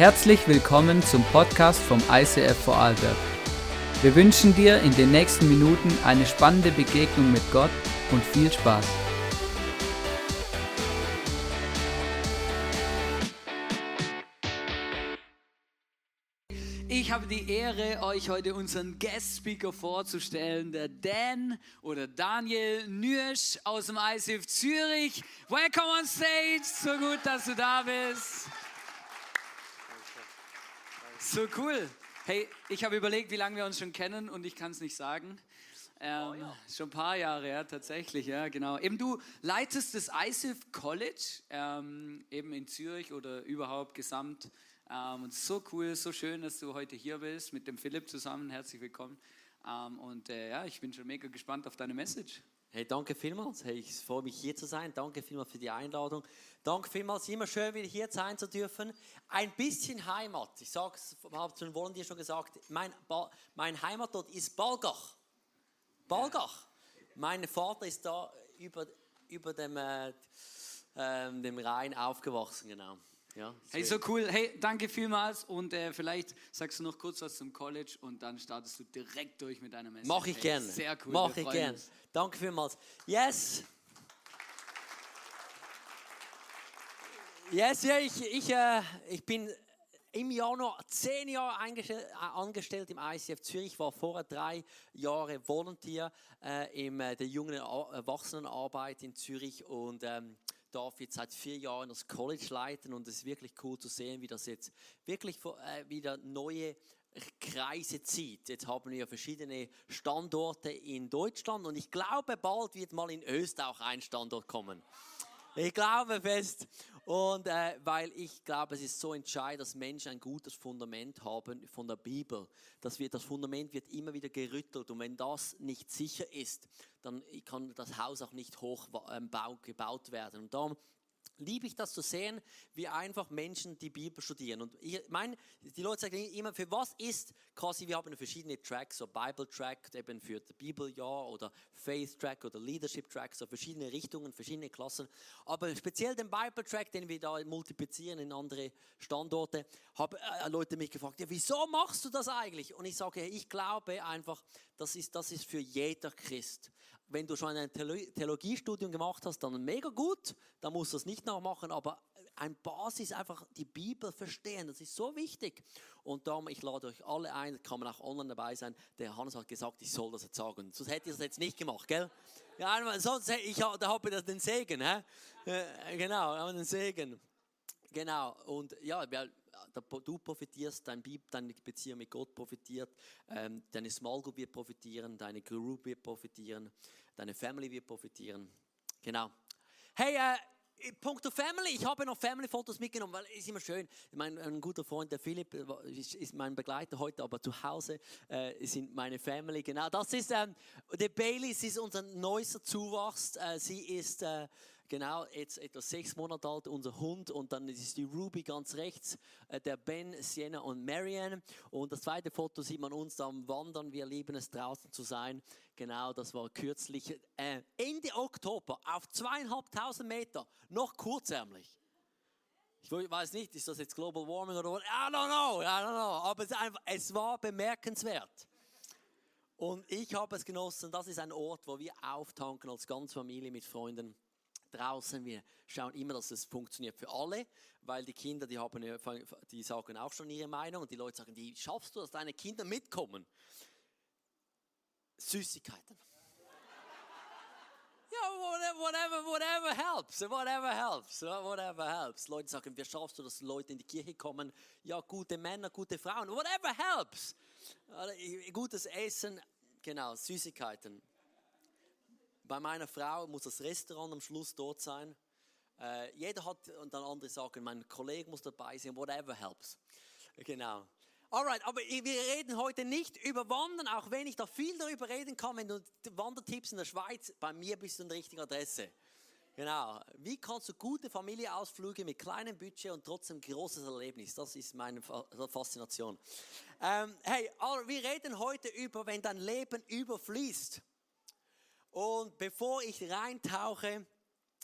Herzlich willkommen zum Podcast vom ICF Vorarlberg. Wir wünschen dir in den nächsten Minuten eine spannende Begegnung mit Gott und viel Spaß. Ich habe die Ehre, euch heute unseren Guest Speaker vorzustellen, der Dan oder Daniel Nürsch aus dem ICF Zürich. Welcome on stage, so gut, dass du da bist. So cool. Hey, ich habe überlegt, wie lange wir uns schon kennen und ich kann es nicht sagen. Ähm, oh, ja. Schon ein paar Jahre, ja, tatsächlich, ja, genau. Eben du leitest das ISIF College, ähm, eben in Zürich oder überhaupt gesamt. Ähm, und so cool, so schön, dass du heute hier bist, mit dem Philipp zusammen. Herzlich willkommen. Ähm, und äh, ja, ich bin schon mega gespannt auf deine Message. Hey, danke vielmals. Hey, ich freue mich hier zu sein. Danke vielmals für die Einladung. Danke vielmals, immer schön wieder hier sein zu dürfen. Ein bisschen Heimat. Ich sage es, habe es schon dir schon gesagt. Mein, mein Heimatort ist Balgach. Balgach. Mein Vater ist da über, über dem, äh, äh, dem Rhein aufgewachsen, genau. Ja, hey, so cool. Hey, danke vielmals und äh, vielleicht sagst du noch kurz was zum College und dann startest du direkt durch mit deiner Message. Mach ich hey, gerne. Sehr cool. Mach ich gerne. Danke vielmals. Yes. Yes, ja, ich, ich, äh, ich bin im Januar zehn Jahre äh, angestellt im ICF Zürich, war vorher drei Jahre Volunteer äh, in äh, der jungen Erwachsenenarbeit in Zürich und ähm, darf jetzt seit vier Jahren das College leiten und es ist wirklich cool zu sehen, wie das jetzt wirklich äh, wieder neue Kreise zieht. Jetzt haben wir verschiedene Standorte in Deutschland und ich glaube, bald wird mal in Österreich auch ein Standort kommen. Ich glaube fest. Und äh, weil ich glaube, es ist so entscheidend, dass Menschen ein gutes Fundament haben von der Bibel. Dass wir, das Fundament wird immer wieder gerüttelt. Und wenn das nicht sicher ist, dann kann das Haus auch nicht hoch ähm, gebaut werden. Und darum liebe ich das zu sehen, wie einfach Menschen die Bibel studieren. Und ich meine, die Leute sagen immer, für was ist quasi, wir haben verschiedene Tracks, so Bible Track eben für das Bibeljahr oder Faith Track oder Leadership Track, so verschiedene Richtungen, verschiedene Klassen. Aber speziell den Bible Track, den wir da multiplizieren in andere Standorte, haben äh, Leute mich gefragt, ja, wieso machst du das eigentlich? Und ich sage, ich glaube einfach, das ist, das ist für jeder Christ wenn du schon ein Theologiestudium gemacht hast, dann mega gut, dann musst du es nicht nachmachen, aber ein Basis einfach die Bibel verstehen, das ist so wichtig. Und darum, ich lade euch alle ein, kann man auch online dabei sein. Der Hannes hat gesagt, ich soll das jetzt sagen. Sonst hätte ich das jetzt nicht gemacht, gell? Ja, sonst ich, da habe ich den Segen, hä? Äh, genau, den Segen. Genau, und ja, du profitierst, dein deine Beziehung mit Gott profitiert, ähm, deine Small Group wird profitieren, deine Group wird profitieren, deine Family wird profitieren. Genau. Hey, äh, Punkt Family, ich habe noch Family-Fotos mitgenommen, weil ist immer schön. Mein ein guter Freund, der Philipp, äh, ist, mein Begleiter heute, aber zu Hause äh, sind meine Family. Genau, das ist ähm, der Bailey, sie ist unser neuester Zuwachs. Äh, sie ist äh, Genau, jetzt etwa sechs Monate alt, unser Hund. Und dann ist die Ruby ganz rechts, äh, der Ben, Sienna und Marianne. Und das zweite Foto sieht man uns am Wandern. Wir lieben es, draußen zu sein. Genau, das war kürzlich äh, Ende Oktober auf zweieinhalbtausend Meter, noch kurzärmlich. Ich weiß nicht, ist das jetzt Global Warming oder was? I don't know, I don't know. Aber es, einfach, es war bemerkenswert. Und ich habe es genossen. Das ist ein Ort, wo wir auftanken als ganze Familie mit Freunden draußen. Wir schauen immer, dass es funktioniert für alle, weil die Kinder, die, haben, die sagen auch schon ihre Meinung und die Leute sagen, wie schaffst du, dass deine Kinder mitkommen? Süßigkeiten. Ja, whatever, whatever helps, whatever helps, whatever helps. Leute sagen, wie schaffst du, dass Leute in die Kirche kommen? Ja, gute Männer, gute Frauen, whatever helps. Gutes Essen, genau, Süßigkeiten. Bei meiner Frau muss das Restaurant am Schluss dort sein. Äh, jeder hat, und dann andere sagen, mein Kollege muss dabei sein, whatever helps. Genau. Alright, aber wir reden heute nicht über Wandern, auch wenn ich da viel darüber reden kann, wenn du Wandertipps in der Schweiz, bei mir bist du an der richtigen Adresse. Genau. Wie kannst du gute Familieausflüge mit kleinem Budget und trotzdem großes Erlebnis? Das ist meine Faszination. Ähm, hey, wir reden heute über, wenn dein Leben überfließt. Und bevor ich reintauche,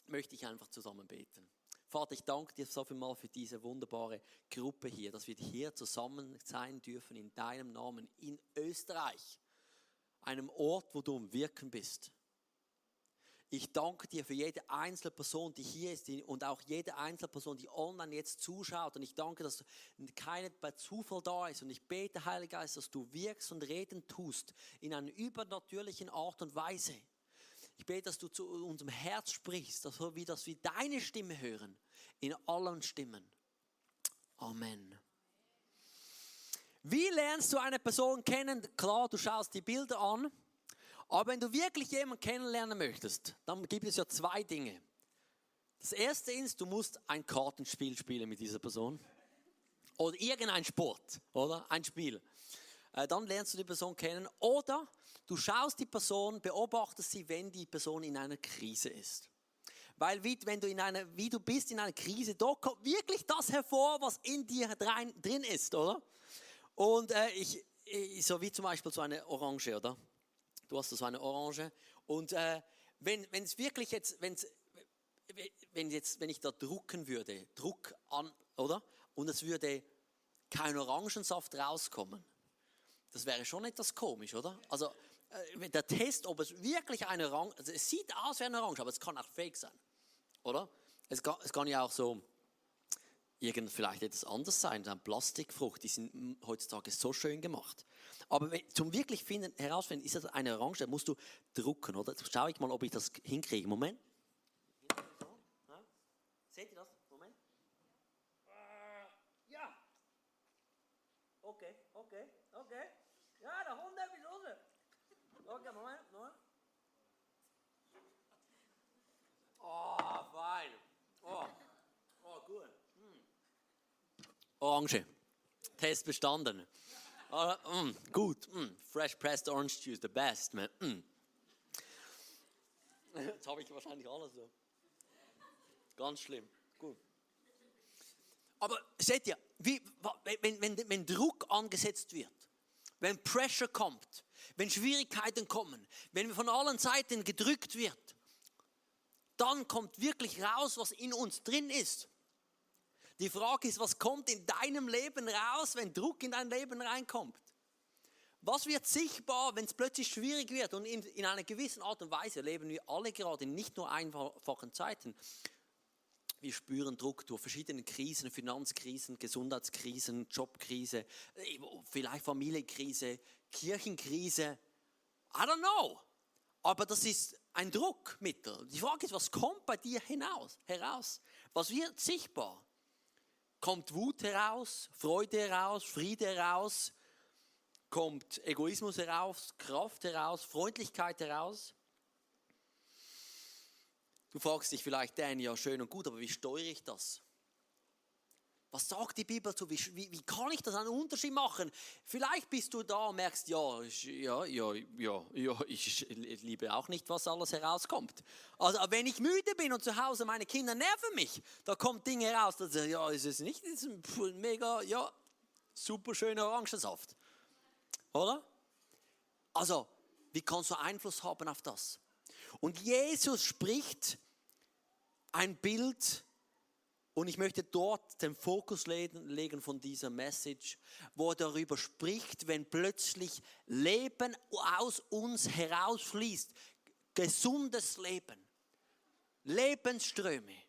möchte ich einfach zusammen beten. Vater, ich danke dir so viel mal für diese wunderbare Gruppe hier, dass wir hier zusammen sein dürfen in deinem Namen in Österreich, einem Ort, wo du am Wirken bist. Ich danke dir für jede einzelne Person, die hier ist und auch jede einzelne Person, die online jetzt zuschaut. Und ich danke, dass keiner bei Zufall da ist. Und ich bete, Heiliger Geist, dass du wirkst und reden tust in einer übernatürlichen Art und Weise. Ich bete, dass du zu unserem Herz sprichst, dass wir, dass wir deine Stimme hören in allen Stimmen. Amen. Wie lernst du eine Person kennen? Klar, du schaust die Bilder an. Aber wenn du wirklich jemanden kennenlernen möchtest, dann gibt es ja zwei Dinge. Das erste ist, du musst ein Kartenspiel spielen mit dieser Person. Oder irgendein Sport, oder? Ein Spiel. Äh, dann lernst du die Person kennen. Oder du schaust die Person, beobachtest sie, wenn die Person in einer Krise ist. Weil wie, wenn du in einer, wie du bist in einer Krise, da kommt wirklich das hervor, was in dir drin ist, oder? Und äh, ich, so wie zum Beispiel so eine Orange, oder? Du hast so eine Orange. Und äh, wenn es wirklich jetzt, wenn's, wenn jetzt, wenn ich da drucken würde, Druck an, oder? Und es würde kein Orangensaft rauskommen. Das wäre schon etwas komisch, oder? Also äh, der Test, ob es wirklich eine Orange, also es sieht aus wie eine Orange, aber es kann auch fake sein, oder? Es kann, es kann ja auch so irgend vielleicht etwas anderes sein, eine Plastikfrucht, die sind heutzutage so schön gemacht. Aber wenn, zum wirklich finden, herausfinden, ist das eine Orange, musst du drucken, oder? Jetzt schaue ich mal, ob ich das hinkriege. Moment. Seht ihr das? Moment. Äh, ja. Okay, okay, okay. Ja, der Hund ist raus. Okay, Moment, Moment. Oh, fein. Oh, oh gut. Hm. Orange. Test bestanden. Uh, mm, gut, mm, fresh pressed orange juice, the best, man. Mm. Jetzt habe ich wahrscheinlich alles so. Ganz schlimm. Gut. Aber seht ihr, wie, wenn, wenn, wenn Druck angesetzt wird, wenn Pressure kommt, wenn Schwierigkeiten kommen, wenn von allen Seiten gedrückt wird, dann kommt wirklich raus, was in uns drin ist. Die Frage ist, was kommt in deinem Leben raus, wenn Druck in dein Leben reinkommt? Was wird sichtbar, wenn es plötzlich schwierig wird? Und in, in einer gewissen Art und Weise leben wir alle gerade in nicht nur einfachen Zeiten. Wir spüren Druck durch verschiedene Krisen, Finanzkrisen, Gesundheitskrisen, Jobkrise, vielleicht Familienkrise, Kirchenkrise. I don't know. Aber das ist ein Druckmittel. Die Frage ist, was kommt bei dir hinaus, heraus? Was wird sichtbar? kommt Wut heraus, Freude heraus, Friede heraus, kommt Egoismus heraus, Kraft heraus, Freundlichkeit heraus. Du fragst dich vielleicht, Dan, ja schön und gut, aber wie steuere ich das? Was sagt die Bibel so? Wie, wie, wie, kann ich das einen Unterschied machen? Vielleicht bist du da und merkst, ja, ja, ja, ja, ja, ich liebe auch nicht, was alles herauskommt. Also wenn ich müde bin und zu Hause meine Kinder nerven mich, da kommt Dinge raus, dass ja, ist es nicht, ist ein mega, ja, super schöner Orangensaft, oder? Also, wie kannst du Einfluss haben auf das? Und Jesus spricht ein Bild und ich möchte dort den Fokus legen von dieser Message, wo er darüber spricht, wenn plötzlich Leben aus uns herausfließt. Gesundes Leben. Lebensströme.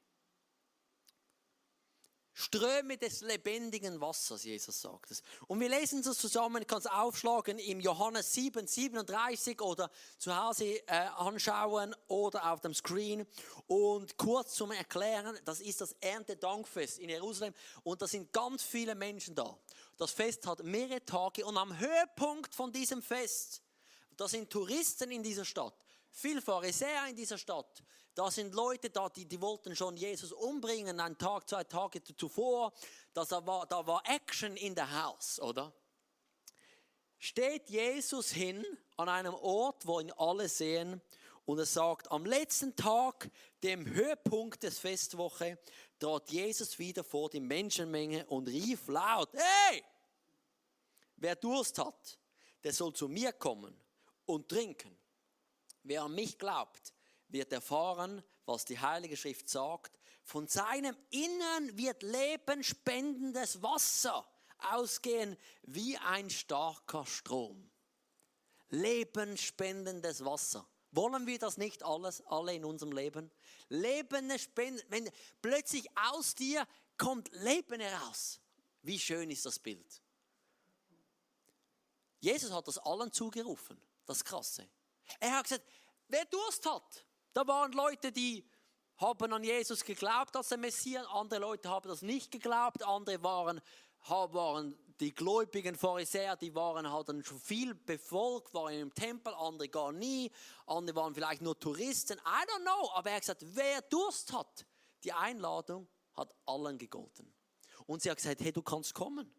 Ströme des lebendigen Wassers, Jesus sagt es. Und wir lesen das zusammen, ich kann es aufschlagen im Johannes 7, 37 oder zu Hause äh, anschauen oder auf dem Screen. Und kurz zum Erklären, das ist das Erntedankfest in Jerusalem und da sind ganz viele Menschen da. Das Fest hat mehrere Tage und am Höhepunkt von diesem Fest, da sind Touristen in dieser Stadt, viel Pharisäer in dieser Stadt, da sind Leute da, die, die wollten schon Jesus umbringen, einen Tag, zwei Tage zuvor. Das war, da war Action in der Haus, oder? Steht Jesus hin an einem Ort, wo ihn alle sehen, und er sagt, am letzten Tag, dem Höhepunkt des Festwoche, trat Jesus wieder vor die Menschenmenge und rief laut, hey, wer Durst hat, der soll zu mir kommen und trinken. Wer an mich glaubt, wird erfahren, was die Heilige Schrift sagt. Von seinem Innern wird lebenspendendes Wasser ausgehen wie ein starker Strom. Lebensspendendes Wasser. Wollen wir das nicht alles, alle in unserem Leben? Leben spenden, wenn plötzlich aus dir kommt Leben heraus. Wie schön ist das Bild? Jesus hat das allen zugerufen. Das Krasse. Er hat gesagt, wer Durst hat, da waren Leute, die haben an Jesus geglaubt als der Messias, andere Leute haben das nicht geglaubt, andere waren, waren die gläubigen Pharisäer, die waren halt schon viel befolgt, waren im Tempel, andere gar nie, andere waren vielleicht nur Touristen, I don't know, aber er hat gesagt, wer Durst hat, die Einladung hat allen gegolten. Und sie hat gesagt, hey, du kannst kommen.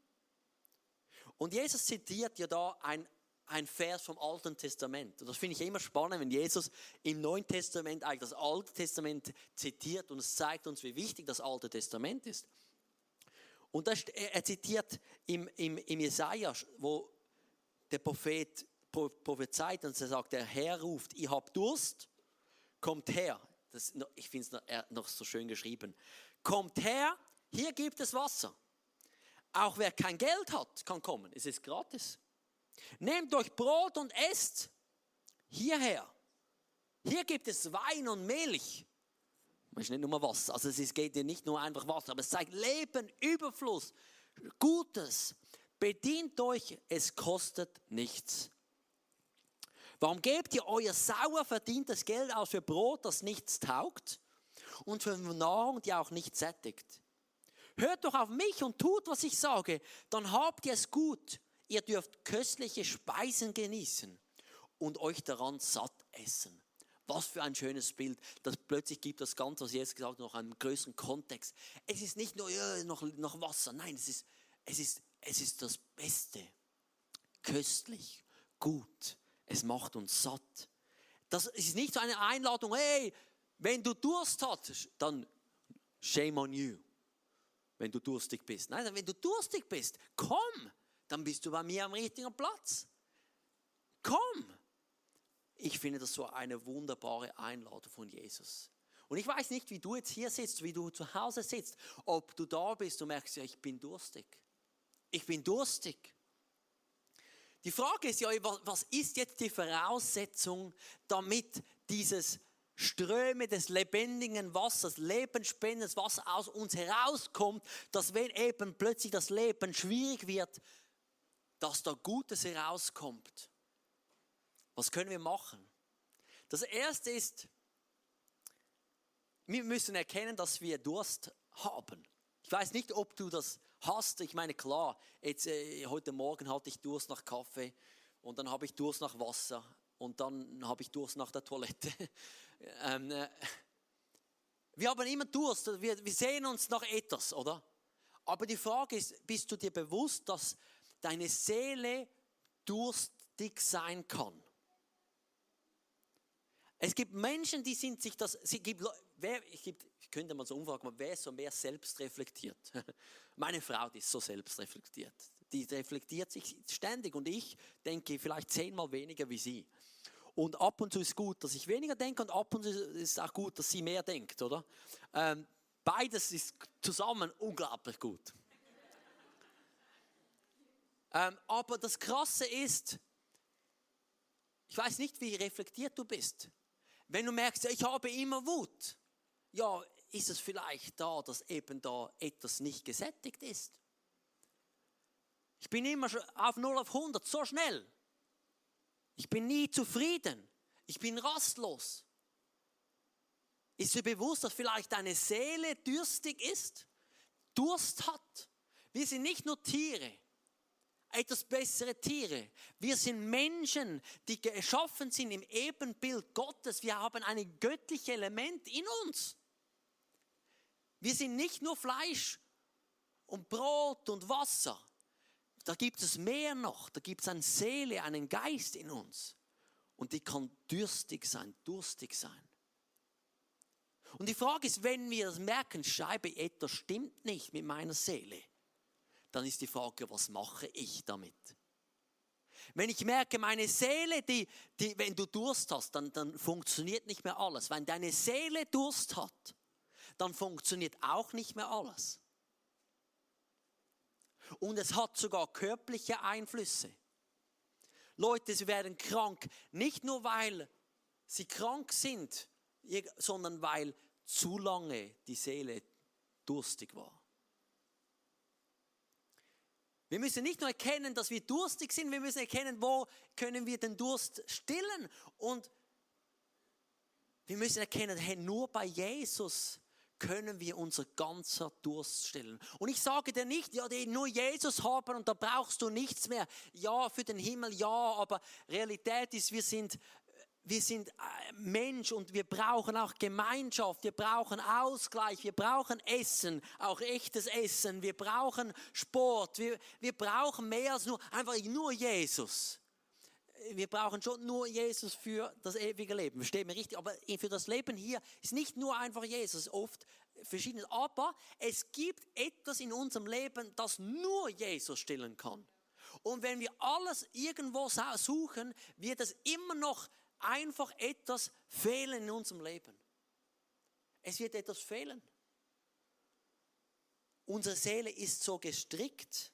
Und Jesus zitiert ja da ein, ein Vers vom Alten Testament. Und das finde ich immer spannend, wenn Jesus im Neuen Testament eigentlich das Alte Testament zitiert und es zeigt uns, wie wichtig das Alte Testament ist. Und das, er zitiert im, im, im Jesaja, wo der Prophet prophezeit und er sagt, der Herr ruft, ihr habt Durst, kommt her. Das, ich finde es noch, noch so schön geschrieben. Kommt her, hier gibt es Wasser. Auch wer kein Geld hat, kann kommen. Es ist gratis. Nehmt euch Brot und esst hierher. Hier gibt es Wein und Milch. Es ist nicht nur Wasser. Also es geht dir nicht nur einfach Wasser, aber es zeigt Leben, Überfluss, Gutes. Bedient euch, es kostet nichts. Warum gebt ihr euer sauer verdientes Geld aus für Brot, das nichts taugt und für Nahrung, die auch nicht sättigt? Hört doch auf mich und tut, was ich sage, dann habt ihr es gut. Ihr dürft köstliche Speisen genießen und euch daran satt essen. Was für ein schönes Bild. Das plötzlich gibt das Ganze, was ich jetzt gesagt habe, noch einen größeren Kontext. Es ist nicht nur ja, noch, noch Wasser, nein, es ist, es, ist, es ist das Beste. Köstlich, gut. Es macht uns satt. Das ist nicht so eine Einladung, hey, wenn du Durst hast, dann shame on you wenn du durstig bist. Nein, wenn du durstig bist, komm, dann bist du bei mir am richtigen Platz. Komm. Ich finde das so eine wunderbare Einladung von Jesus. Und ich weiß nicht, wie du jetzt hier sitzt, wie du zu Hause sitzt, ob du da bist und merkst, ja, ich bin durstig. Ich bin durstig. Die Frage ist ja, was ist jetzt die Voraussetzung, damit dieses Ströme des lebendigen Wassers, lebensspendendes Wasser aus uns herauskommt, dass wenn eben plötzlich das Leben schwierig wird, dass da Gutes herauskommt. Was können wir machen? Das erste ist, wir müssen erkennen, dass wir Durst haben. Ich weiß nicht, ob du das hast. Ich meine, klar, jetzt, äh, heute Morgen hatte ich Durst nach Kaffee und dann habe ich Durst nach Wasser und dann habe ich Durst nach der Toilette. ähm, äh, wir haben immer Durst, wir, wir sehen uns nach etwas, oder? Aber die Frage ist, bist du dir bewusst, dass deine Seele durstig sein kann? Es gibt Menschen, die sind sich das, es gibt, wer, ich, gibt, ich könnte mal so umfragen, wer ist so mehr selbst reflektiert? Meine Frau, die ist so selbst reflektiert. Die reflektiert sich ständig und ich denke vielleicht zehnmal weniger wie sie. Und ab und zu ist gut, dass ich weniger denke und ab und zu ist es auch gut, dass sie mehr denkt, oder? Ähm, beides ist zusammen unglaublich gut. Ähm, aber das Krasse ist, ich weiß nicht, wie reflektiert du bist. Wenn du merkst, ich habe immer Wut, ja, ist es vielleicht da, dass eben da etwas nicht gesättigt ist. Ich bin immer auf 0 auf 100, so schnell. Ich bin nie zufrieden. Ich bin rastlos. Ist dir bewusst, dass vielleicht deine Seele dürstig ist? Durst hat? Wir sind nicht nur Tiere, etwas bessere Tiere. Wir sind Menschen, die geschaffen sind im Ebenbild Gottes. Wir haben ein göttliches Element in uns. Wir sind nicht nur Fleisch und Brot und Wasser da gibt es mehr noch. Da gibt es eine Seele, einen Geist in uns. Und die kann dürstig sein, durstig sein. Und die Frage ist, wenn wir das merken, Scheibe, etwas stimmt nicht mit meiner Seele, dann ist die Frage, was mache ich damit? Wenn ich merke, meine Seele, die, die, wenn du Durst hast, dann, dann funktioniert nicht mehr alles. Wenn deine Seele Durst hat, dann funktioniert auch nicht mehr alles. Und es hat sogar körperliche Einflüsse. Leute, sie werden krank, nicht nur weil sie krank sind, sondern weil zu lange die Seele durstig war. Wir müssen nicht nur erkennen, dass wir durstig sind, wir müssen erkennen, wo können wir den Durst stillen. Und wir müssen erkennen, hey, nur bei Jesus können wir unser ganzer Durst stillen. Und ich sage dir nicht, ja, die nur Jesus haben und da brauchst du nichts mehr. Ja, für den Himmel, ja, aber Realität ist, wir sind wir sind äh, Mensch und wir brauchen auch Gemeinschaft, wir brauchen Ausgleich, wir brauchen Essen, auch echtes Essen, wir brauchen Sport, wir, wir brauchen mehr als nur einfach nur Jesus. Wir brauchen schon nur Jesus für das ewige Leben, versteht mir richtig, aber für das Leben hier ist nicht nur einfach Jesus, oft verschiedenes, aber es gibt etwas in unserem Leben, das nur Jesus stillen kann. Und wenn wir alles irgendwo suchen, wird es immer noch einfach etwas fehlen in unserem Leben. Es wird etwas fehlen. Unsere Seele ist so gestrickt,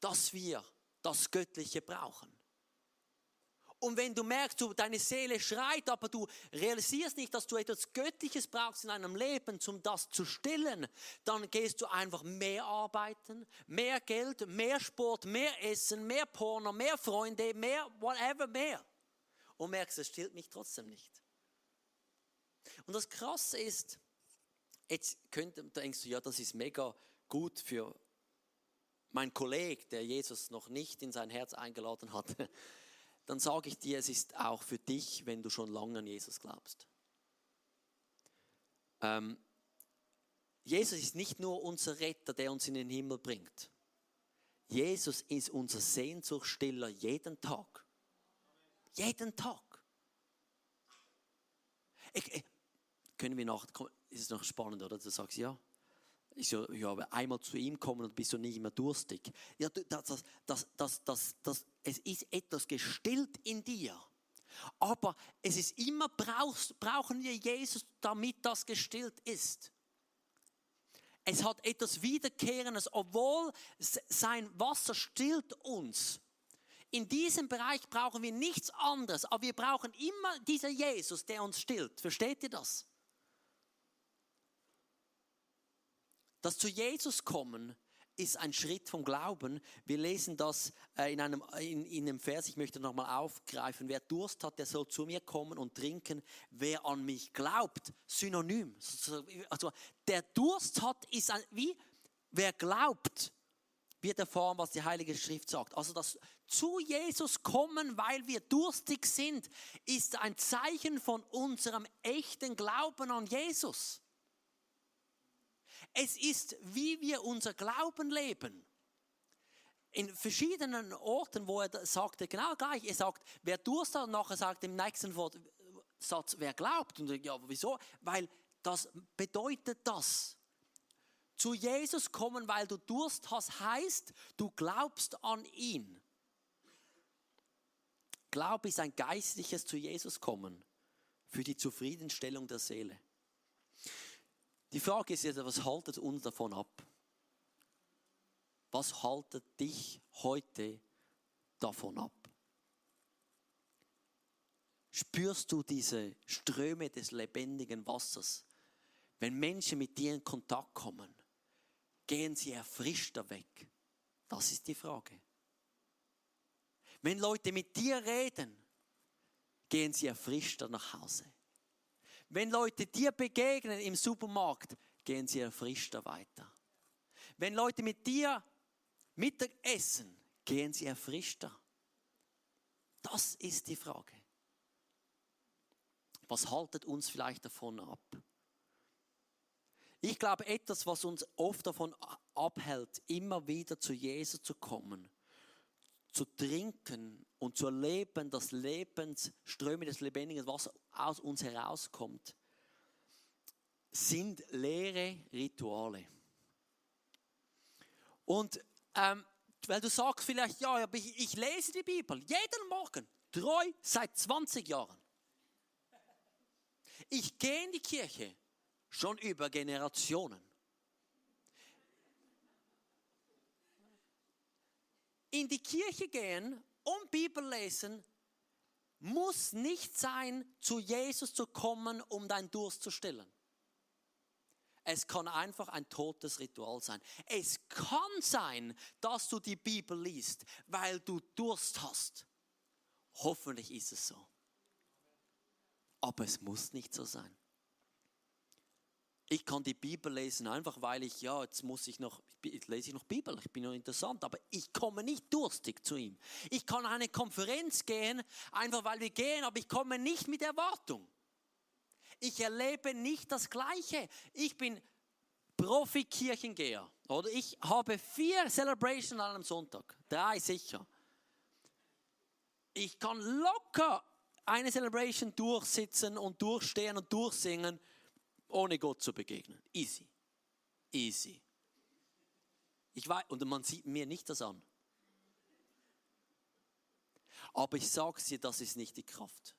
dass wir das Göttliche brauchen. Und wenn du merkst, du, deine Seele schreit, aber du realisierst nicht, dass du etwas Göttliches brauchst in deinem Leben, um das zu stillen, dann gehst du einfach mehr arbeiten, mehr Geld, mehr Sport, mehr Essen, mehr Porno, mehr Freunde, mehr whatever, mehr. Und merkst, es stillt mich trotzdem nicht. Und das Krasse ist, jetzt könnt, denkst du, ja, das ist mega gut für meinen Kollegen, der Jesus noch nicht in sein Herz eingeladen hat dann sage ich dir, es ist auch für dich, wenn du schon lange an Jesus glaubst. Ähm, Jesus ist nicht nur unser Retter, der uns in den Himmel bringt. Jesus ist unser Sehnsuchtstiller jeden Tag. Jeden Tag. Ich, ich, können wir nach, ist es noch spannend, oder? Du sagst ja. Ich so, ja, einmal zu ihm kommen und bist du nicht mehr durstig. Ja, das, das, das, das, das, es ist etwas gestillt in dir. Aber es ist immer, brauchst, brauchen wir Jesus, damit das gestillt ist. Es hat etwas Wiederkehrendes, obwohl sein Wasser stillt uns. In diesem Bereich brauchen wir nichts anderes, aber wir brauchen immer diesen Jesus, der uns stillt. Versteht ihr das? Das zu Jesus kommen ist ein Schritt vom Glauben. Wir lesen das äh, in einem, in, in einem Vers, ich möchte nochmal aufgreifen. Wer Durst hat, der soll zu mir kommen und trinken. Wer an mich glaubt, synonym. Also der Durst hat, ist ein, wie, wer glaubt, wird erfahren, was die Heilige Schrift sagt. Also das zu Jesus kommen, weil wir durstig sind, ist ein Zeichen von unserem echten Glauben an Jesus. Es ist, wie wir unser Glauben leben. In verschiedenen Orten, wo er sagte, genau gleich, er sagt, wer Durst hat, nachher sagt im nächsten Satz, wer glaubt. Und ja, wieso? Weil das bedeutet das. Zu Jesus kommen, weil du Durst hast, heißt, du glaubst an ihn. Glaube ist ein geistliches zu Jesus kommen für die Zufriedenstellung der Seele. Die Frage ist jetzt, was haltet uns davon ab? Was haltet dich heute davon ab? Spürst du diese Ströme des lebendigen Wassers? Wenn Menschen mit dir in Kontakt kommen, gehen sie erfrischter weg? Das ist die Frage. Wenn Leute mit dir reden, gehen sie erfrischter nach Hause. Wenn Leute dir begegnen im Supermarkt, gehen sie erfrischter weiter. Wenn Leute mit dir Mittag essen, gehen sie erfrischter. Das ist die Frage. Was haltet uns vielleicht davon ab? Ich glaube, etwas, was uns oft davon abhält, immer wieder zu Jesus zu kommen, zu trinken und zu erleben, dass Lebensströme des lebendigen Wassers aus uns herauskommt, sind leere Rituale. Und ähm, weil du sagst vielleicht, ja, aber ich, ich lese die Bibel jeden Morgen, treu seit 20 Jahren. Ich gehe in die Kirche schon über Generationen. In die Kirche gehen und Bibel lesen muss nicht sein, zu Jesus zu kommen, um deinen Durst zu stillen. Es kann einfach ein totes Ritual sein. Es kann sein, dass du die Bibel liest, weil du Durst hast. Hoffentlich ist es so. Aber es muss nicht so sein. Ich kann die Bibel lesen, einfach weil ich, ja, jetzt muss ich noch, jetzt lese ich noch Bibel, ich bin noch interessant, aber ich komme nicht durstig zu ihm. Ich kann eine Konferenz gehen, einfach weil wir gehen, aber ich komme nicht mit Erwartung. Ich erlebe nicht das Gleiche. Ich bin Profi-Kirchengeher, oder? Ich habe vier Celebrations an einem Sonntag, drei sicher. Ich kann locker eine Celebration durchsitzen und durchstehen und durchsingen ohne Gott zu begegnen. Easy. Easy. Ich weiß, und man sieht mir nicht das an. Aber ich sage dir, das ist nicht die Kraft.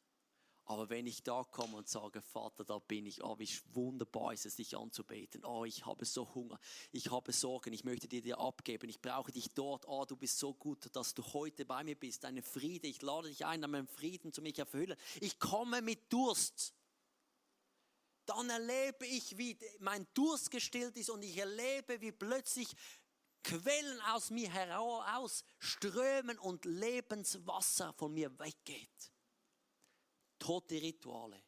Aber wenn ich da komme und sage, Vater, da bin ich, oh, wie wunderbar ist es, dich anzubeten. Oh, ich habe so Hunger, ich habe Sorgen, ich möchte dir dir abgeben, ich brauche dich dort. Oh, du bist so gut, dass du heute bei mir bist, deine Friede. Ich lade dich ein, meinen Frieden zu mich erfüllen. Ich komme mit Durst dann erlebe ich, wie mein Durst gestillt ist und ich erlebe, wie plötzlich Quellen aus mir heraus strömen und Lebenswasser von mir weggeht. Tote Rituale.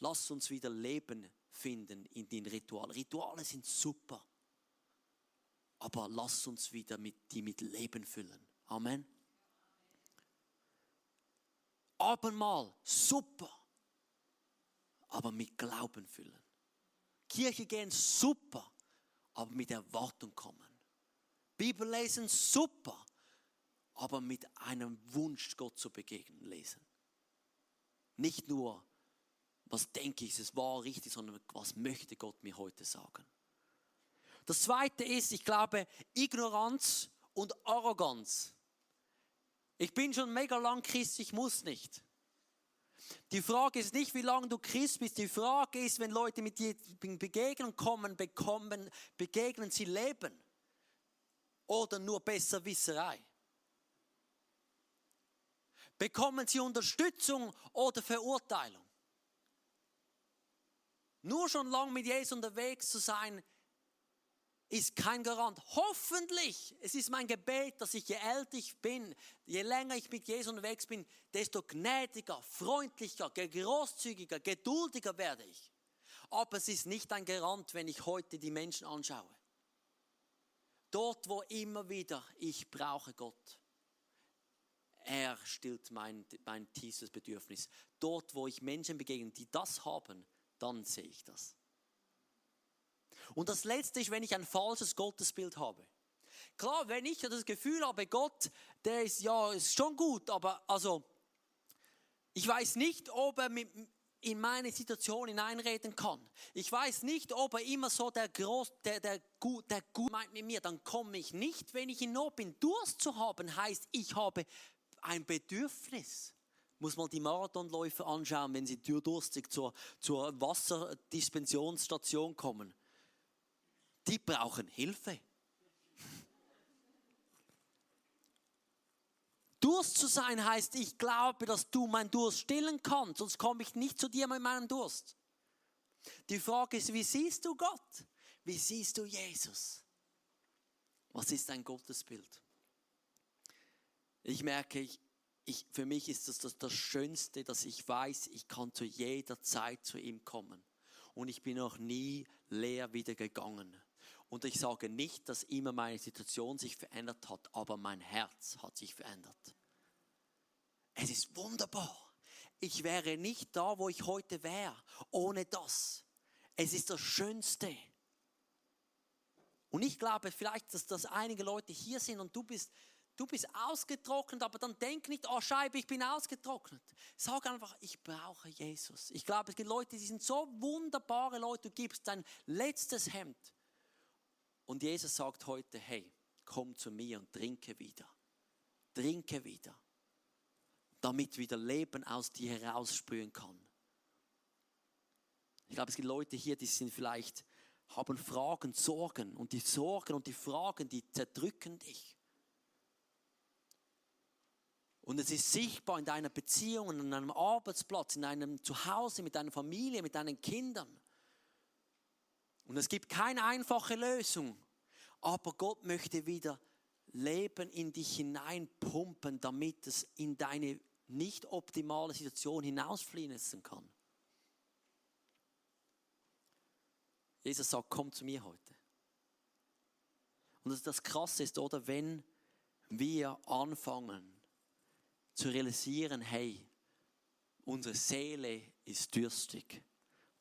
Lass uns wieder Leben finden in den Ritualen. Rituale sind super. Aber lass uns wieder mit, die mit Leben füllen. Amen. Abendmahl, super aber mit Glauben füllen. Kirche gehen super, aber mit Erwartung kommen. Bibel lesen super, aber mit einem Wunsch, Gott zu begegnen, lesen. Nicht nur, was denke ich, es war richtig, sondern was möchte Gott mir heute sagen. Das zweite ist, ich glaube, Ignoranz und Arroganz. Ich bin schon mega lang Christ, ich muss nicht. Die Frage ist nicht, wie lange du Christ bist. Die Frage ist, wenn Leute mit dir begegnen kommen, bekommen, begegnen sie Leben oder nur Besserwisserei. Bekommen sie Unterstützung oder Verurteilung? Nur schon lang mit Jesus unterwegs zu sein, ist kein Garant. Hoffentlich, es ist mein Gebet, dass ich je älter ich bin, je länger ich mit Jesus unterwegs bin, desto gnädiger, freundlicher, großzügiger, geduldiger werde ich. Aber es ist nicht ein Garant, wenn ich heute die Menschen anschaue. Dort, wo immer wieder ich brauche Gott. Er stillt mein, mein tiefstes Bedürfnis. Dort, wo ich Menschen begegne, die das haben, dann sehe ich das. Und das Letzte ist, wenn ich ein falsches Gottesbild habe. Klar, wenn ich das Gefühl habe, Gott, der ist ja ist schon gut, aber also ich weiß nicht, ob er mit, in meine Situation hineinreden kann. Ich weiß nicht, ob er immer so der Groß, der, der Gut, der Gut meint mit mir. Dann komme ich nicht, wenn ich in Not bin. Durst zu haben heißt, ich habe ein Bedürfnis. Muss man die Marathonläufer anschauen, wenn sie durstig zur, zur Wasserdispenssionsstation kommen die brauchen Hilfe. Durst zu sein heißt, ich glaube, dass du meinen Durst stillen kannst, sonst komme ich nicht zu dir mit meinem Durst. Die Frage ist, wie siehst du Gott? Wie siehst du Jesus? Was ist dein Gottesbild? Ich merke, ich, ich, für mich ist das, das das Schönste, dass ich weiß, ich kann zu jeder Zeit zu ihm kommen. Und ich bin noch nie leer wieder gegangen. Und ich sage nicht, dass immer meine Situation sich verändert hat, aber mein Herz hat sich verändert. Es ist wunderbar. Ich wäre nicht da, wo ich heute wäre, ohne das. Es ist das Schönste. Und ich glaube vielleicht, dass, dass einige Leute hier sind und du bist, du bist ausgetrocknet, aber dann denk nicht, oh Scheibe, ich bin ausgetrocknet. Sag einfach, ich brauche Jesus. Ich glaube, es gibt Leute, die sind so wunderbare Leute, du gibst dein letztes Hemd und Jesus sagt heute, hey, komm zu mir und trinke wieder. Trinke wieder. Damit wieder Leben aus dir heraussprühen kann. Ich glaube, es gibt Leute hier, die sind vielleicht, haben Fragen, Sorgen. Und die Sorgen und die Fragen, die zerdrücken dich. Und es ist sichtbar in deiner Beziehung, in deinem Arbeitsplatz, in deinem Zuhause, mit deiner Familie, mit deinen Kindern. Und es gibt keine einfache Lösung. Aber Gott möchte wieder Leben in dich hineinpumpen, damit es in deine nicht optimale Situation hinausfließen kann. Jesus sagt, komm zu mir heute. Und das, Krasse ist, oder, wenn wir anfangen zu realisieren, hey, unsere Seele ist dürstig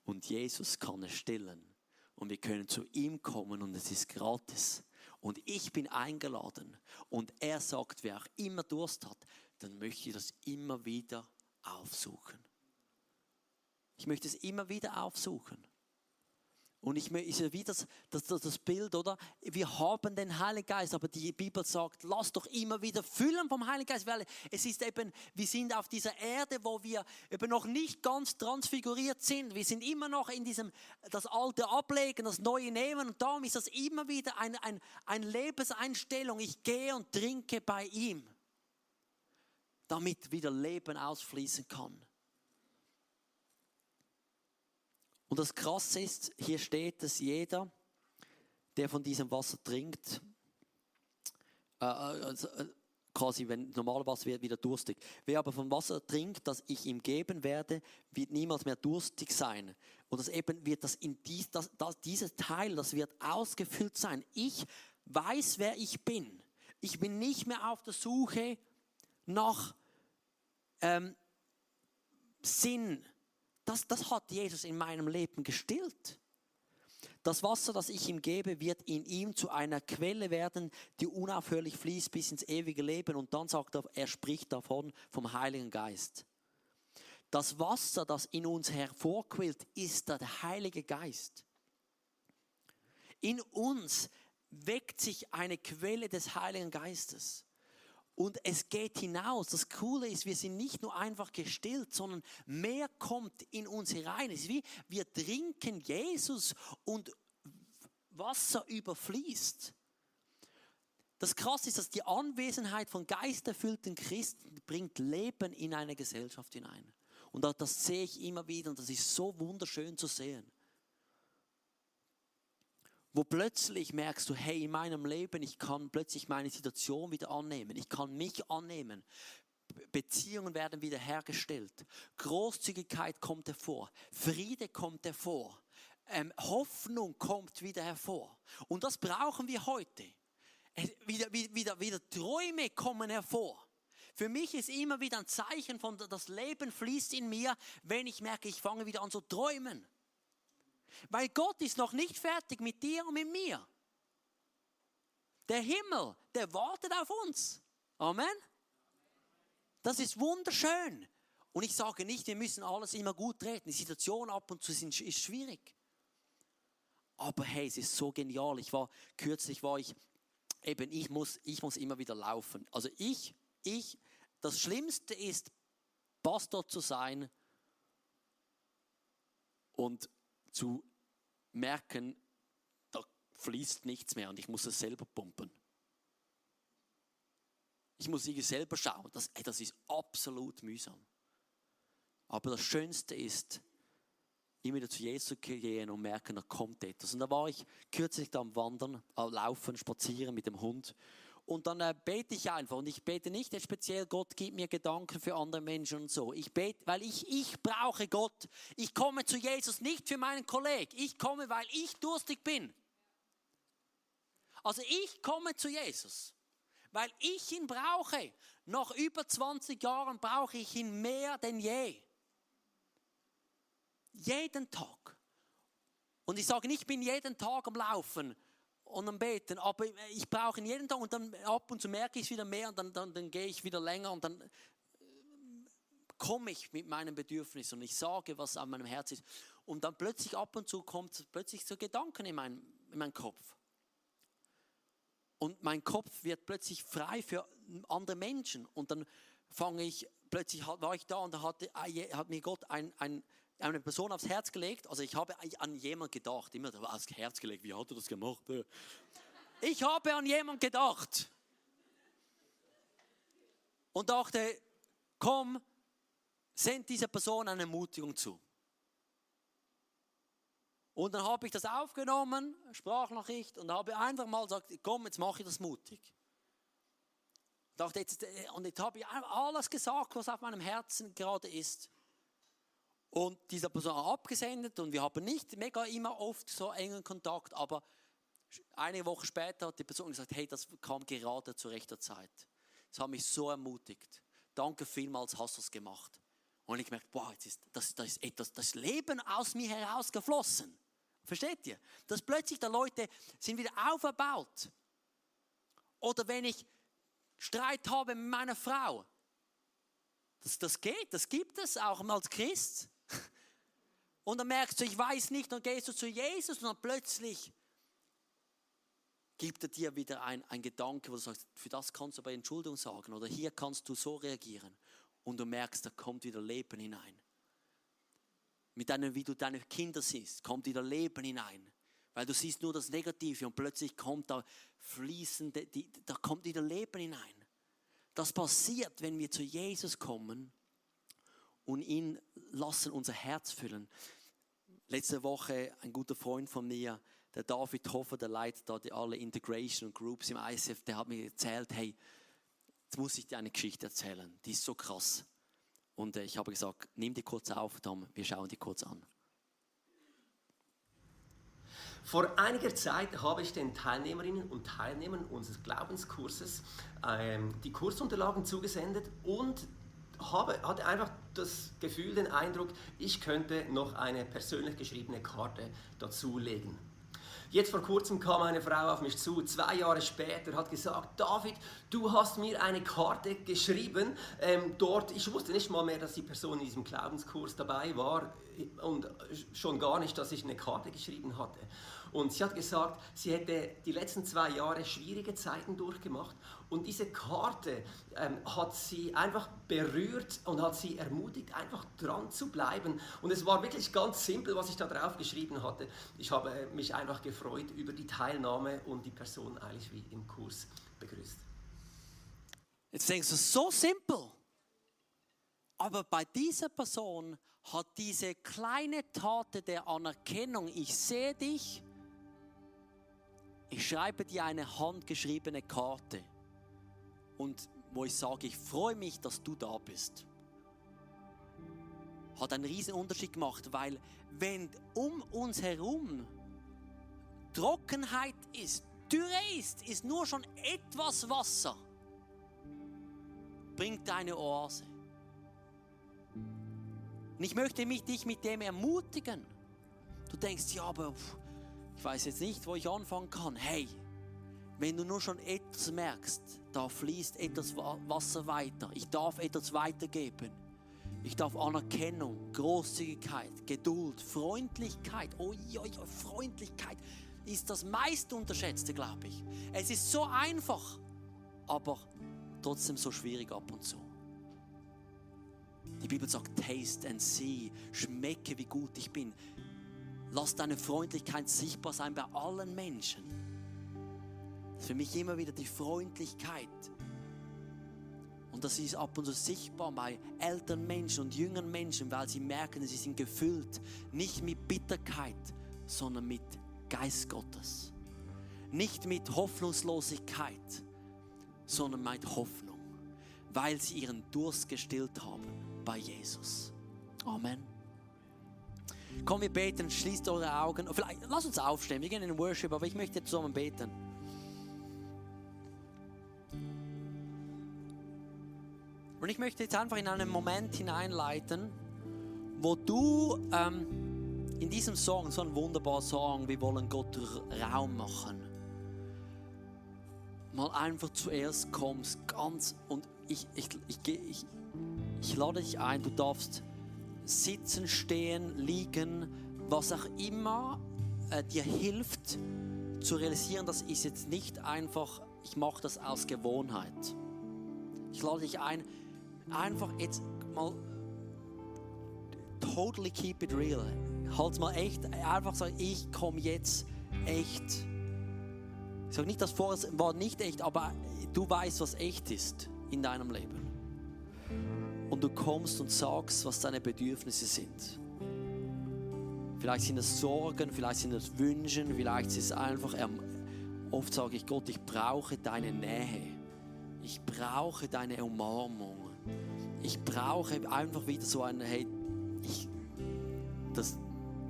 und Jesus kann es stillen und wir können zu ihm kommen und es ist gratis. Und ich bin eingeladen und er sagt, wer auch immer Durst hat, dann möchte ich das immer wieder aufsuchen. Ich möchte es immer wieder aufsuchen. Und ich ist wie das, das, das Bild, oder? Wir haben den Heiligen Geist, aber die Bibel sagt, lass doch immer wieder füllen vom Heiligen Geist, weil es ist eben, wir sind auf dieser Erde, wo wir eben noch nicht ganz transfiguriert sind. Wir sind immer noch in diesem, das Alte ablegen, das Neue nehmen und darum ist das immer wieder eine, ein, eine Lebenseinstellung. Ich gehe und trinke bei ihm, damit wieder Leben ausfließen kann. Und das Krasse ist, hier steht, dass jeder, der von diesem Wasser trinkt, äh, äh also, äh, quasi, wenn normal Wasser wird, wieder durstig. Wer aber vom Wasser trinkt, das ich ihm geben werde, wird niemals mehr durstig sein. Und das eben wird das in dies, das, das, dieses Teil, das wird ausgefüllt sein. Ich weiß, wer ich bin. Ich bin nicht mehr auf der Suche nach ähm, Sinn das, das hat Jesus in meinem Leben gestillt. Das Wasser, das ich ihm gebe, wird in ihm zu einer Quelle werden, die unaufhörlich fließt bis ins ewige Leben. Und dann sagt er, er spricht davon vom Heiligen Geist. Das Wasser, das in uns hervorquillt, ist der Heilige Geist. In uns weckt sich eine Quelle des Heiligen Geistes. Und es geht hinaus. Das Coole ist, wir sind nicht nur einfach gestillt, sondern mehr kommt in uns herein. Es ist wie wir trinken Jesus und Wasser überfließt. Das Krasse ist, dass die Anwesenheit von geisterfüllten Christen bringt Leben in eine Gesellschaft hinein. Und das sehe ich immer wieder und das ist so wunderschön zu sehen wo plötzlich merkst du, hey, in meinem Leben, ich kann plötzlich meine Situation wieder annehmen, ich kann mich annehmen. Beziehungen werden wieder hergestellt. Großzügigkeit kommt hervor. Friede kommt hervor. Ähm, Hoffnung kommt wieder hervor. Und das brauchen wir heute. wieder, wieder, wieder Träume kommen hervor. Für mich ist immer wieder ein Zeichen von, das Leben fließt in mir, wenn ich merke, ich fange wieder an zu träumen. Weil Gott ist noch nicht fertig mit dir und mit mir. Der Himmel, der wartet auf uns. Amen. Das ist wunderschön. Und ich sage nicht, wir müssen alles immer gut treten. Die Situation ab und zu ist schwierig. Aber hey, es ist so genial. Ich war kürzlich war ich eben ich muss ich muss immer wieder laufen. Also ich ich das Schlimmste ist Pastor zu sein und zu merken, da fließt nichts mehr und ich muss es selber pumpen. Ich muss irgendwie selber schauen. Das, ey, das ist absolut mühsam. Aber das Schönste ist, immer wieder zu Jesus gehen und merken, da kommt etwas. Und da war ich kürzlich da am Wandern, am Laufen, Spazieren mit dem Hund. Und dann äh, bete ich einfach. Und ich bete nicht jetzt speziell, Gott gibt mir Gedanken für andere Menschen und so. Ich bete, weil ich, ich brauche Gott. Ich komme zu Jesus nicht für meinen Kollegen. Ich komme, weil ich durstig bin. Also ich komme zu Jesus, weil ich ihn brauche. Nach über 20 Jahren brauche ich ihn mehr denn je. Jeden Tag. Und ich sage nicht, ich bin jeden Tag am Laufen und am Beten, aber ich brauche ihn jeden Tag und dann ab und zu merke ich es wieder mehr und dann, dann, dann gehe ich wieder länger und dann äh, komme ich mit meinem Bedürfnis und ich sage, was an meinem Herz ist. Und dann plötzlich ab und zu kommt plötzlich so Gedanken in meinen, in meinen Kopf. und mein Kopf wird plötzlich frei für andere Menschen. Und dann fange ich, plötzlich war ich da und da hatte, hat mir Gott ein, ein, eine Person aufs Herz gelegt. Also ich habe an jemand gedacht, immer aufs Herz gelegt, wie hat er das gemacht? Ich habe an jemand gedacht. Und dachte, komm, send dieser Person eine Ermutigung zu. Und dann habe ich das aufgenommen, Sprachnachricht, und habe einfach mal gesagt, komm, jetzt mache ich das mutig. Dachte jetzt, äh, und jetzt habe ich alles gesagt, was auf meinem Herzen gerade ist. Und dieser Person abgesendet und wir haben nicht mega immer oft so engen Kontakt, aber eine Woche später hat die Person gesagt, hey, das kam gerade zu rechter Zeit. Das hat mich so ermutigt. Danke vielmals, hast du es gemacht. Und ich merke, wow, jetzt ist, das, das ist etwas, das Leben aus mir herausgeflossen. Versteht ihr? Dass plötzlich die Leute sind wieder auferbaut. Oder wenn ich Streit habe mit meiner Frau. Das, das geht, das gibt es auch als Christ. Und dann merkst du, ich weiß nicht, dann gehst du zu Jesus und dann plötzlich gibt er dir wieder ein, ein Gedanke, wo du sagst, für das kannst du aber Entschuldigung sagen oder hier kannst du so reagieren. Und du merkst, da kommt wieder Leben hinein mit deinem, wie du deine Kinder siehst, kommt wieder Leben hinein. Weil du siehst nur das Negative und plötzlich kommt da fließende, die, da kommt wieder Leben hinein. Das passiert, wenn wir zu Jesus kommen und ihn lassen unser Herz füllen. Letzte Woche ein guter Freund von mir, der David Hoffer, der leitet da die alle Integration Groups im ICF, der hat mir erzählt, hey, jetzt muss ich dir eine Geschichte erzählen, die ist so krass. Und äh, ich habe gesagt, nimm die kurz auf, Tom, wir schauen die kurz an. Vor einiger Zeit habe ich den Teilnehmerinnen und Teilnehmern unseres Glaubenskurses ähm, die Kursunterlagen zugesendet und habe, hatte einfach das Gefühl, den Eindruck, ich könnte noch eine persönlich geschriebene Karte dazulegen. Jetzt vor kurzem kam eine Frau auf mich zu, zwei Jahre später, hat gesagt, David, du hast mir eine Karte geschrieben. Ähm, dort, ich wusste nicht mal mehr, dass die Person in diesem Glaubenskurs dabei war und schon gar nicht, dass ich eine Karte geschrieben hatte. Und sie hat gesagt, sie hätte die letzten zwei Jahre schwierige Zeiten durchgemacht und diese Karte ähm, hat sie einfach berührt und hat sie ermutigt, einfach dran zu bleiben. Und es war wirklich ganz simpel, was ich da drauf geschrieben hatte. Ich habe mich einfach gefreut über die Teilnahme und die Person eigentlich wie im Kurs begrüßt. Jetzt denkst du, so simpel. Aber bei dieser Person hat diese kleine Tat der Anerkennung, ich sehe dich, ich schreibe dir eine handgeschriebene Karte und wo ich sage, ich freue mich, dass du da bist. Hat einen riesen Unterschied gemacht, weil wenn um uns herum Trockenheit ist, Dürre ist, ist nur schon etwas Wasser, bringt deine Oase. Und ich möchte mich dich mit dem ermutigen. Du denkst, ja, aber ich weiß jetzt nicht, wo ich anfangen kann. Hey, wenn du nur schon etwas merkst, da fließt etwas Wasser weiter. Ich darf etwas weitergeben. Ich darf Anerkennung, Großzügigkeit, Geduld, Freundlichkeit. Oh ja, ja, Freundlichkeit ist das meist unterschätzte, glaube ich. Es ist so einfach, aber trotzdem so schwierig ab und zu. Die Bibel sagt, taste and see, schmecke, wie gut ich bin. Lass deine Freundlichkeit sichtbar sein bei allen Menschen. Ist für mich immer wieder die Freundlichkeit. Und das ist ab und zu sichtbar bei älteren Menschen und jüngeren Menschen, weil sie merken, sie sind gefüllt, nicht mit Bitterkeit, sondern mit Geist Gottes. Nicht mit Hoffnungslosigkeit, sondern mit Hoffnung, weil sie ihren Durst gestillt haben bei Jesus. Amen. Komm, wir beten, schließt eure Augen. Vielleicht, lass uns aufstehen, wir gehen in den Worship, aber ich möchte zusammen beten. Und ich möchte jetzt einfach in einen Moment hineinleiten, wo du ähm, in diesem Song, so ein wunderbarer Song, wir wollen Gott Raum machen, mal einfach zuerst kommst, ganz, und ich, ich, ich, ich, ich lade dich ein, du darfst sitzen, stehen, liegen, was auch immer äh, dir hilft zu realisieren, das ist jetzt nicht einfach ich mache das aus Gewohnheit. Ich lade dich ein, einfach jetzt mal totally keep it real. Halt mal echt, einfach sagen, ich komme jetzt echt. Ich sage nicht, das vorher war nicht echt, aber du weißt, was echt ist in deinem Leben. Und du kommst und sagst, was deine Bedürfnisse sind. Vielleicht sind es Sorgen, vielleicht sind es Wünschen, vielleicht ist es einfach, oft sage ich Gott, ich brauche deine Nähe. Ich brauche deine Umarmung. Ich brauche einfach wieder so ein, hey, ich, das,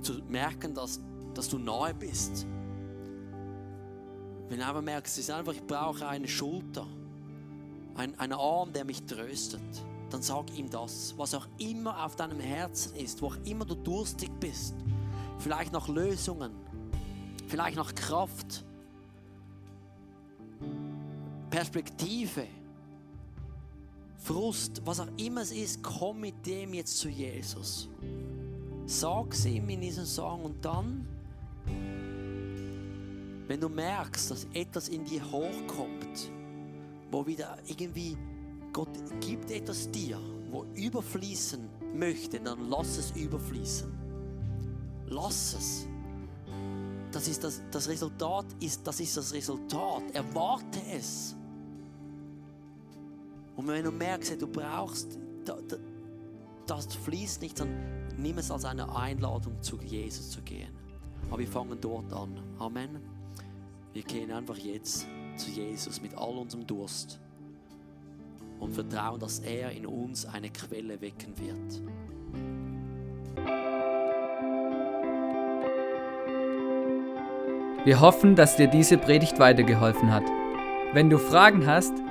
zu merken, dass, dass du nahe bist. Wenn du aber merkst, es ist einfach, ich brauche eine Schulter, ein, einen Arm, der mich tröstet, dann sag ihm das, was auch immer auf deinem Herzen ist, wo auch immer du durstig bist. Vielleicht nach Lösungen, vielleicht nach Kraft, Perspektive, Frust, was auch immer es ist, komm mit dem jetzt zu Jesus. Sag es ihm in diesem Song und dann, wenn du merkst, dass etwas in dir hochkommt, wo wieder irgendwie Gott gibt etwas dir, wo überfließen möchte, dann lass es überfließen. Lass es. Das ist das, das Resultat ist, das ist das Resultat. Erwarte es. Und wenn du merkst, du brauchst, das fließt nicht, dann nimm es als eine Einladung, zu Jesus zu gehen. Aber wir fangen dort an. Amen. Wir gehen einfach jetzt zu Jesus mit all unserem Durst und vertrauen, dass er in uns eine Quelle wecken wird. Wir hoffen, dass dir diese Predigt weitergeholfen hat. Wenn du Fragen hast,